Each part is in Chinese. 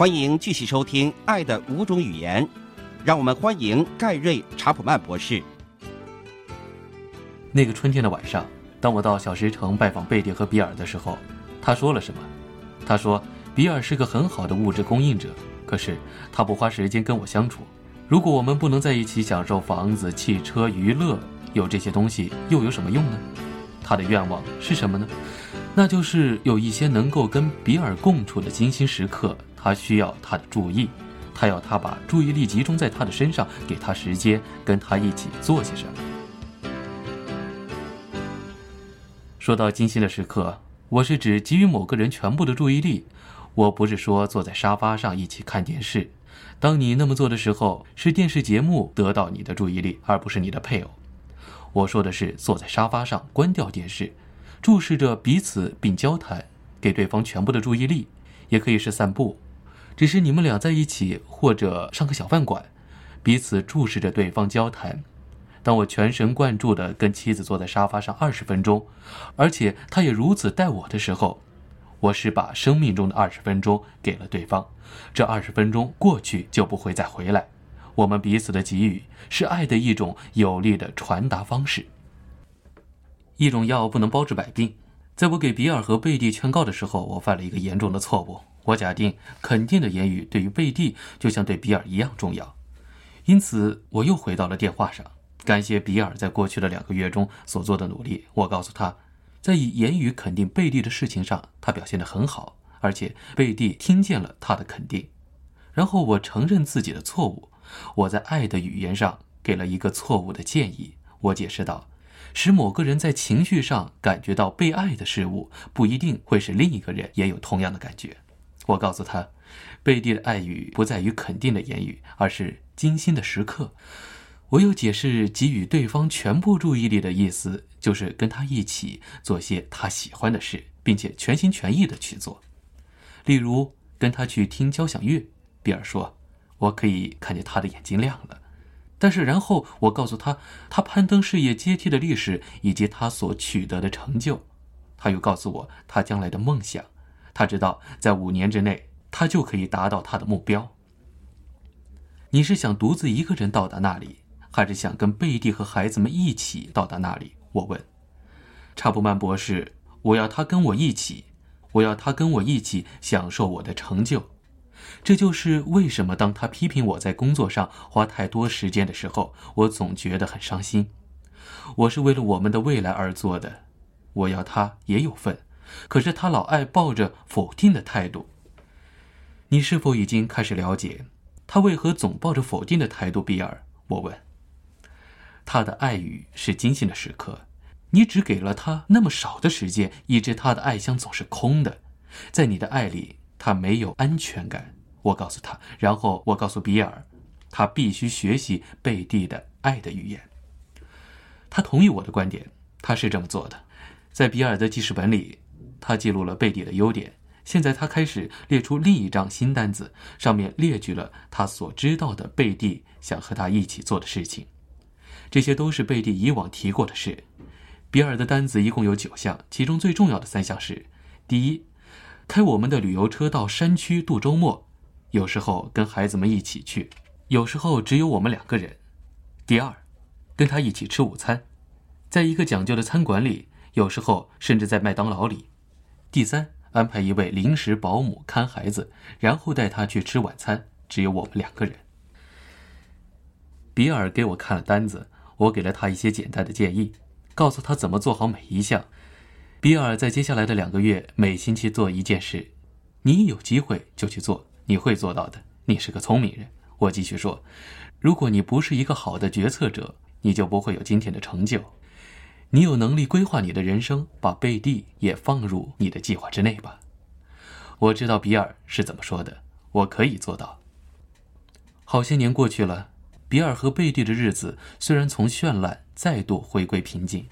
欢迎继续收听《爱的五种语言》，让我们欢迎盖瑞·查普曼博士。那个春天的晚上，当我到小石城拜访贝蒂和比尔的时候，他说了什么？他说，比尔是个很好的物质供应者，可是他不花时间跟我相处。如果我们不能在一起享受房子、汽车、娱乐，有这些东西又有什么用呢？他的愿望是什么呢？那就是有一些能够跟比尔共处的精心时刻。他需要他的注意，他要他把注意力集中在他的身上，给他时间，跟他一起做些什么。说到精心的时刻，我是指给予某个人全部的注意力。我不是说坐在沙发上一起看电视。当你那么做的时候，是电视节目得到你的注意力，而不是你的配偶。我说的是坐在沙发上，关掉电视，注视着彼此并交谈，给对方全部的注意力，也可以是散步。只是你们俩在一起，或者上个小饭馆，彼此注视着对方交谈。当我全神贯注地跟妻子坐在沙发上二十分钟，而且他也如此待我的时候，我是把生命中的二十分钟给了对方。这二十分钟过去就不会再回来。我们彼此的给予是爱的一种有力的传达方式。一种药不能包治百病。在我给比尔和贝蒂劝告的时候，我犯了一个严重的错误。我假定肯定的言语对于贝蒂就像对比尔一样重要，因此我又回到了电话上，感谢比尔在过去的两个月中所做的努力。我告诉他，在以言语肯定贝蒂的事情上，他表现得很好，而且贝蒂听见了他的肯定。然后我承认自己的错误，我在爱的语言上给了一个错误的建议。我解释道。使某个人在情绪上感觉到被爱的事物，不一定会使另一个人也有同样的感觉。我告诉他，贝蒂的爱语不在于肯定的言语，而是精心的时刻。我又解释，给予对方全部注意力的意思，就是跟他一起做些他喜欢的事，并且全心全意的去做。例如，跟他去听交响乐。比尔说：“我可以看见他的眼睛亮了。”但是，然后我告诉他，他攀登事业阶梯的历史以及他所取得的成就。他又告诉我他将来的梦想。他知道，在五年之内，他就可以达到他的目标。你是想独自一个人到达那里，还是想跟贝蒂和孩子们一起到达那里？我问。查普曼博士，我要他跟我一起，我要他跟我一起享受我的成就。这就是为什么当他批评我在工作上花太多时间的时候，我总觉得很伤心。我是为了我们的未来而做的，我要他也有份，可是他老爱抱着否定的态度。你是否已经开始了解他为何总抱着否定的态度？比尔，我问。他的爱语是精心的时刻，你只给了他那么少的时间，以致他的爱箱总是空的。在你的爱里，他没有安全感。我告诉他，然后我告诉比尔，他必须学习贝蒂的爱的语言。他同意我的观点，他是这么做的。在比尔的记事本里，他记录了贝蒂的优点。现在他开始列出另一张新单子，上面列举了他所知道的贝蒂想和他一起做的事情。这些都是贝蒂以往提过的事。比尔的单子一共有九项，其中最重要的三项是：第一，开我们的旅游车到山区度周末。有时候跟孩子们一起去，有时候只有我们两个人。第二，跟他一起吃午餐，在一个讲究的餐馆里，有时候甚至在麦当劳里。第三，安排一位临时保姆看孩子，然后带他去吃晚餐，只有我们两个人。比尔给我看了单子，我给了他一些简单的建议，告诉他怎么做好每一项。比尔在接下来的两个月每星期做一件事，你有机会就去做。你会做到的，你是个聪明人。我继续说，如果你不是一个好的决策者，你就不会有今天的成就。你有能力规划你的人生，把贝蒂也放入你的计划之内吧。我知道比尔是怎么说的，我可以做到。好些年过去了，比尔和贝蒂的日子虽然从绚烂再度回归平静，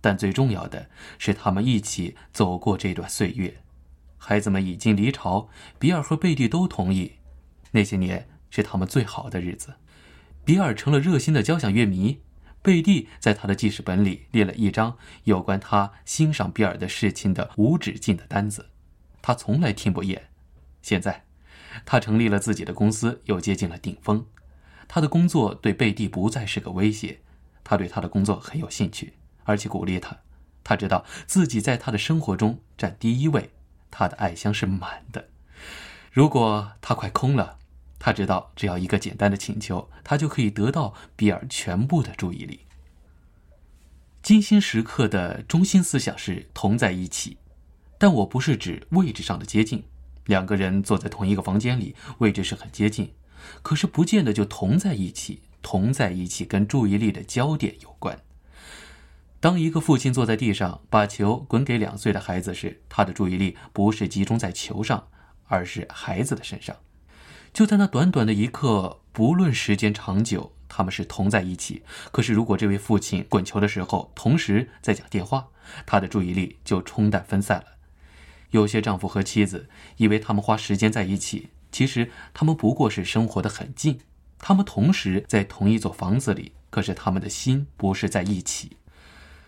但最重要的是他们一起走过这段岁月。孩子们已经离巢，比尔和贝蒂都同意，那些年是他们最好的日子。比尔成了热心的交响乐迷，贝蒂在他的记事本里列了一张有关他欣赏比尔的事情的无止境的单子，他从来听不厌。现在，他成立了自己的公司，又接近了顶峰。他的工作对贝蒂不再是个威胁，他对他的工作很有兴趣，而且鼓励他。他知道自己在他的生活中占第一位，他的爱箱是满的。如果他快空了，他知道只要一个简单的请求，他就可以得到比尔全部的注意力。金星时刻的中心思想是同在一起，但我不是指位置上的接近。两个人坐在同一个房间里，位置是很接近，可是不见得就同在一起。同在一起跟注意力的焦点有关。当一个父亲坐在地上把球滚给两岁的孩子时，他的注意力不是集中在球上，而是孩子的身上。就在那短短的一刻，不论时间长久，他们是同在一起。可是，如果这位父亲滚球的时候同时在讲电话，他的注意力就冲淡分散了。有些丈夫和妻子以为他们花时间在一起，其实他们不过是生活的很近。他们同时在同一座房子里，可是他们的心不是在一起。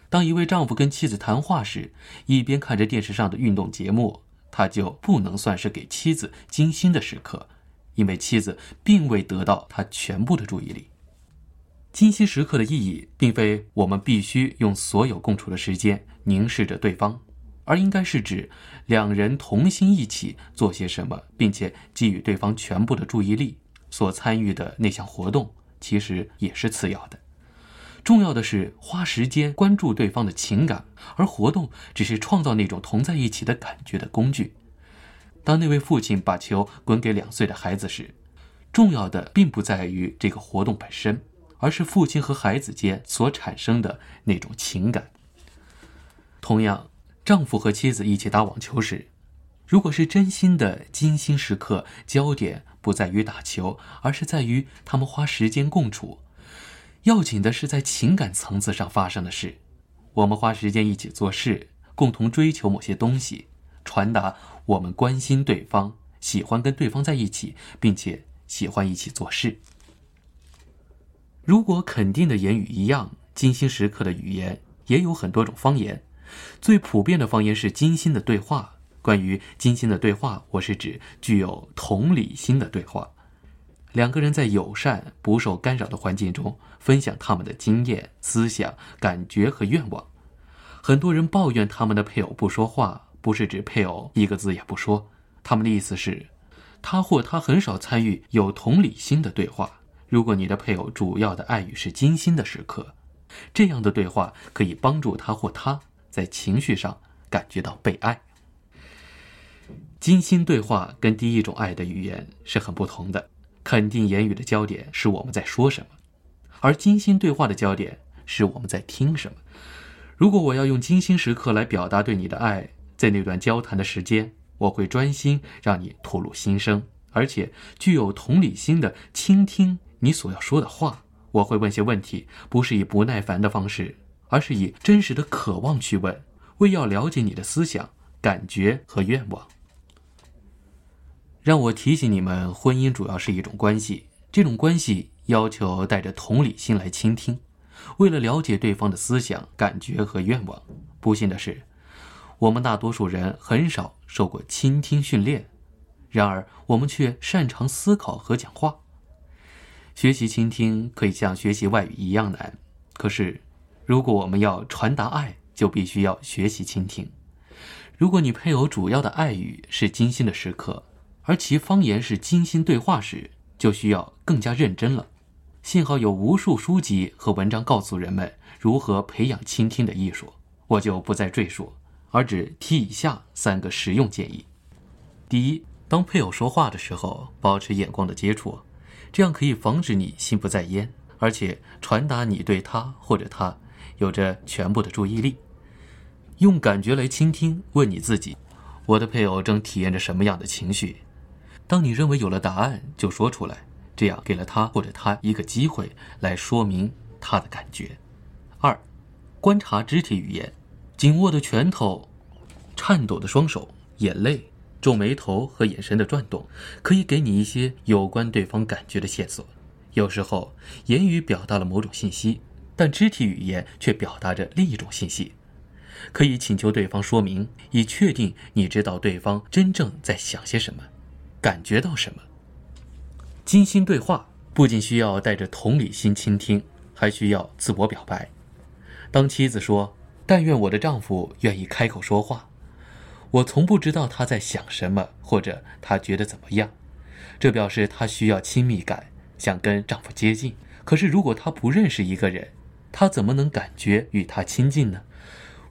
当一位丈夫跟妻子谈话时，一边看着电视上的运动节目，他就不能算是给妻子精心的时刻，因为妻子并未得到他全部的注意力。清晰时刻的意义，并非我们必须用所有共处的时间凝视着对方，而应该是指两人同心一起做些什么，并且给予对方全部的注意力。所参与的那项活动，其实也是次要的。重要的是花时间关注对方的情感，而活动只是创造那种同在一起的感觉的工具。当那位父亲把球滚给两岁的孩子时，重要的并不在于这个活动本身，而是父亲和孩子间所产生的那种情感。同样，丈夫和妻子一起打网球时，如果是真心的精心时刻，焦点不在于打球，而是在于他们花时间共处。要紧的是在情感层次上发生的事，我们花时间一起做事，共同追求某些东西，传达我们关心对方，喜欢跟对方在一起，并且喜欢一起做事。如果肯定的言语一样，金星时刻的语言也有很多种方言。最普遍的方言是精心的对话。关于金星的对话，我是指具有同理心的对话。两个人在友善、不受干扰的环境中分享他们的经验、思想、感觉和愿望。很多人抱怨他们的配偶不说话，不是指配偶一个字也不说，他们的意思是，他或她很少参与有同理心的对话。如果你的配偶主要的爱语是精心的时刻，这样的对话可以帮助他或她在情绪上感觉到被爱。精心对话跟第一种爱的语言是很不同的。肯定言语的焦点是我们在说什么，而精心对话的焦点是我们在听什么。如果我要用精心时刻来表达对你的爱，在那段交谈的时间，我会专心让你吐露心声，而且具有同理心的倾听你所要说的话。我会问些问题，不是以不耐烦的方式，而是以真实的渴望去问，为要了解你的思想、感觉和愿望。让我提醒你们，婚姻主要是一种关系，这种关系要求带着同理心来倾听，为了了解对方的思想、感觉和愿望。不幸的是，我们大多数人很少受过倾听训练，然而我们却擅长思考和讲话。学习倾听可以像学习外语一样难，可是，如果我们要传达爱，就必须要学习倾听。如果你配偶主要的爱语是精心的时刻，而其方言是精心对话时，就需要更加认真了。幸好有无数书籍和文章告诉人们如何培养倾听的艺术，我就不再赘述，而只提以下三个实用建议：第一，当配偶说话的时候，保持眼光的接触，这样可以防止你心不在焉，而且传达你对他或者他有着全部的注意力。用感觉来倾听，问你自己：我的配偶正体验着什么样的情绪？当你认为有了答案，就说出来，这样给了他或者他一个机会来说明他的感觉。二，观察肢体语言，紧握的拳头、颤抖的双手、眼泪、皱眉头和眼神的转动，可以给你一些有关对方感觉的线索。有时候，言语表达了某种信息，但肢体语言却表达着另一种信息。可以请求对方说明，以确定你知道对方真正在想些什么。感觉到什么。精心对话不仅需要带着同理心倾听，还需要自我表白。当妻子说：“但愿我的丈夫愿意开口说话。”我从不知道他在想什么，或者他觉得怎么样。这表示她需要亲密感，想跟丈夫接近。可是如果她不认识一个人，她怎么能感觉与他亲近呢？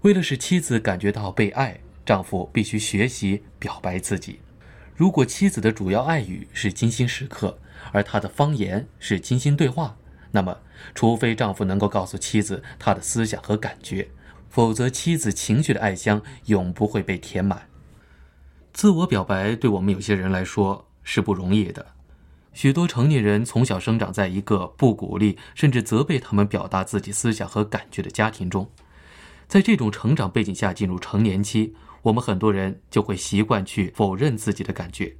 为了使妻子感觉到被爱，丈夫必须学习表白自己。如果妻子的主要爱语是精心时刻，而他的方言是精心对话，那么，除非丈夫能够告诉妻子他的思想和感觉，否则妻子情绪的爱箱永不会被填满。自我表白对我们有些人来说是不容易的。许多成年人从小生长在一个不鼓励甚至责备他们表达自己思想和感觉的家庭中，在这种成长背景下进入成年期。我们很多人就会习惯去否认自己的感觉，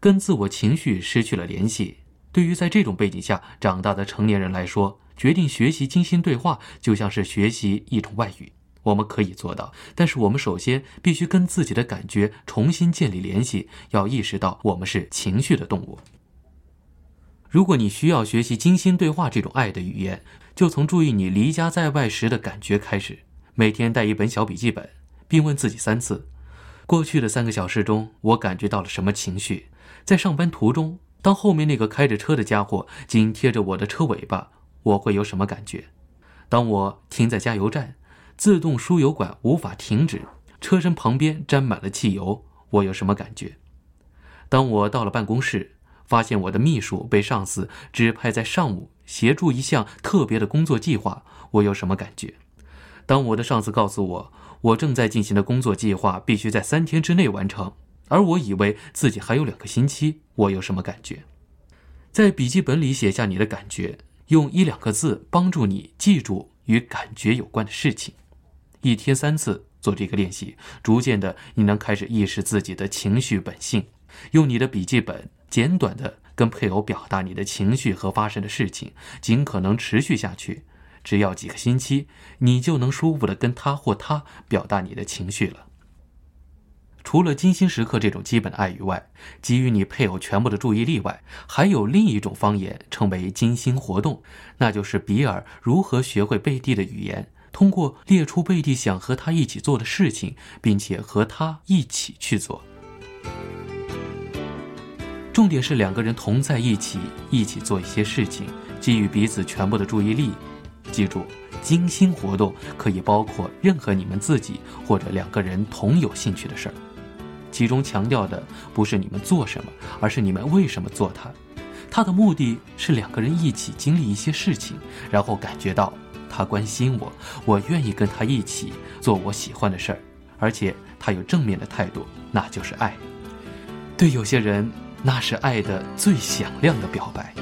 跟自我情绪失去了联系。对于在这种背景下长大的成年人来说，决定学习精心对话，就像是学习一种外语。我们可以做到，但是我们首先必须跟自己的感觉重新建立联系，要意识到我们是情绪的动物。如果你需要学习精心对话这种爱的语言，就从注意你离家在外时的感觉开始，每天带一本小笔记本。并问自己三次：过去的三个小时中，我感觉到了什么情绪？在上班途中，当后面那个开着车的家伙紧贴着我的车尾巴，我会有什么感觉？当我停在加油站，自动输油管无法停止，车身旁边沾满了汽油，我有什么感觉？当我到了办公室，发现我的秘书被上司指派在上午协助一项特别的工作计划，我有什么感觉？当我的上司告诉我，我正在进行的工作计划必须在三天之内完成，而我以为自己还有两个星期。我有什么感觉？在笔记本里写下你的感觉，用一两个字帮助你记住与感觉有关的事情。一天三次做这个练习，逐渐的你能开始意识自己的情绪本性。用你的笔记本简短的跟配偶表达你的情绪和发生的事情，尽可能持续下去。只要几个星期，你就能舒服的跟他或她表达你的情绪了。除了精心时刻这种基本的爱语外，给予你配偶全部的注意力外，还有另一种方言称为精心活动，那就是比尔如何学会贝蒂的语言，通过列出贝蒂想和他一起做的事情，并且和他一起去做。重点是两个人同在一起，一起做一些事情，给予彼此全部的注意力。记住，精心活动可以包括任何你们自己或者两个人同有兴趣的事儿，其中强调的不是你们做什么，而是你们为什么做它。它的目的是两个人一起经历一些事情，然后感觉到他关心我，我愿意跟他一起做我喜欢的事儿，而且他有正面的态度，那就是爱。对有些人，那是爱的最响亮的表白。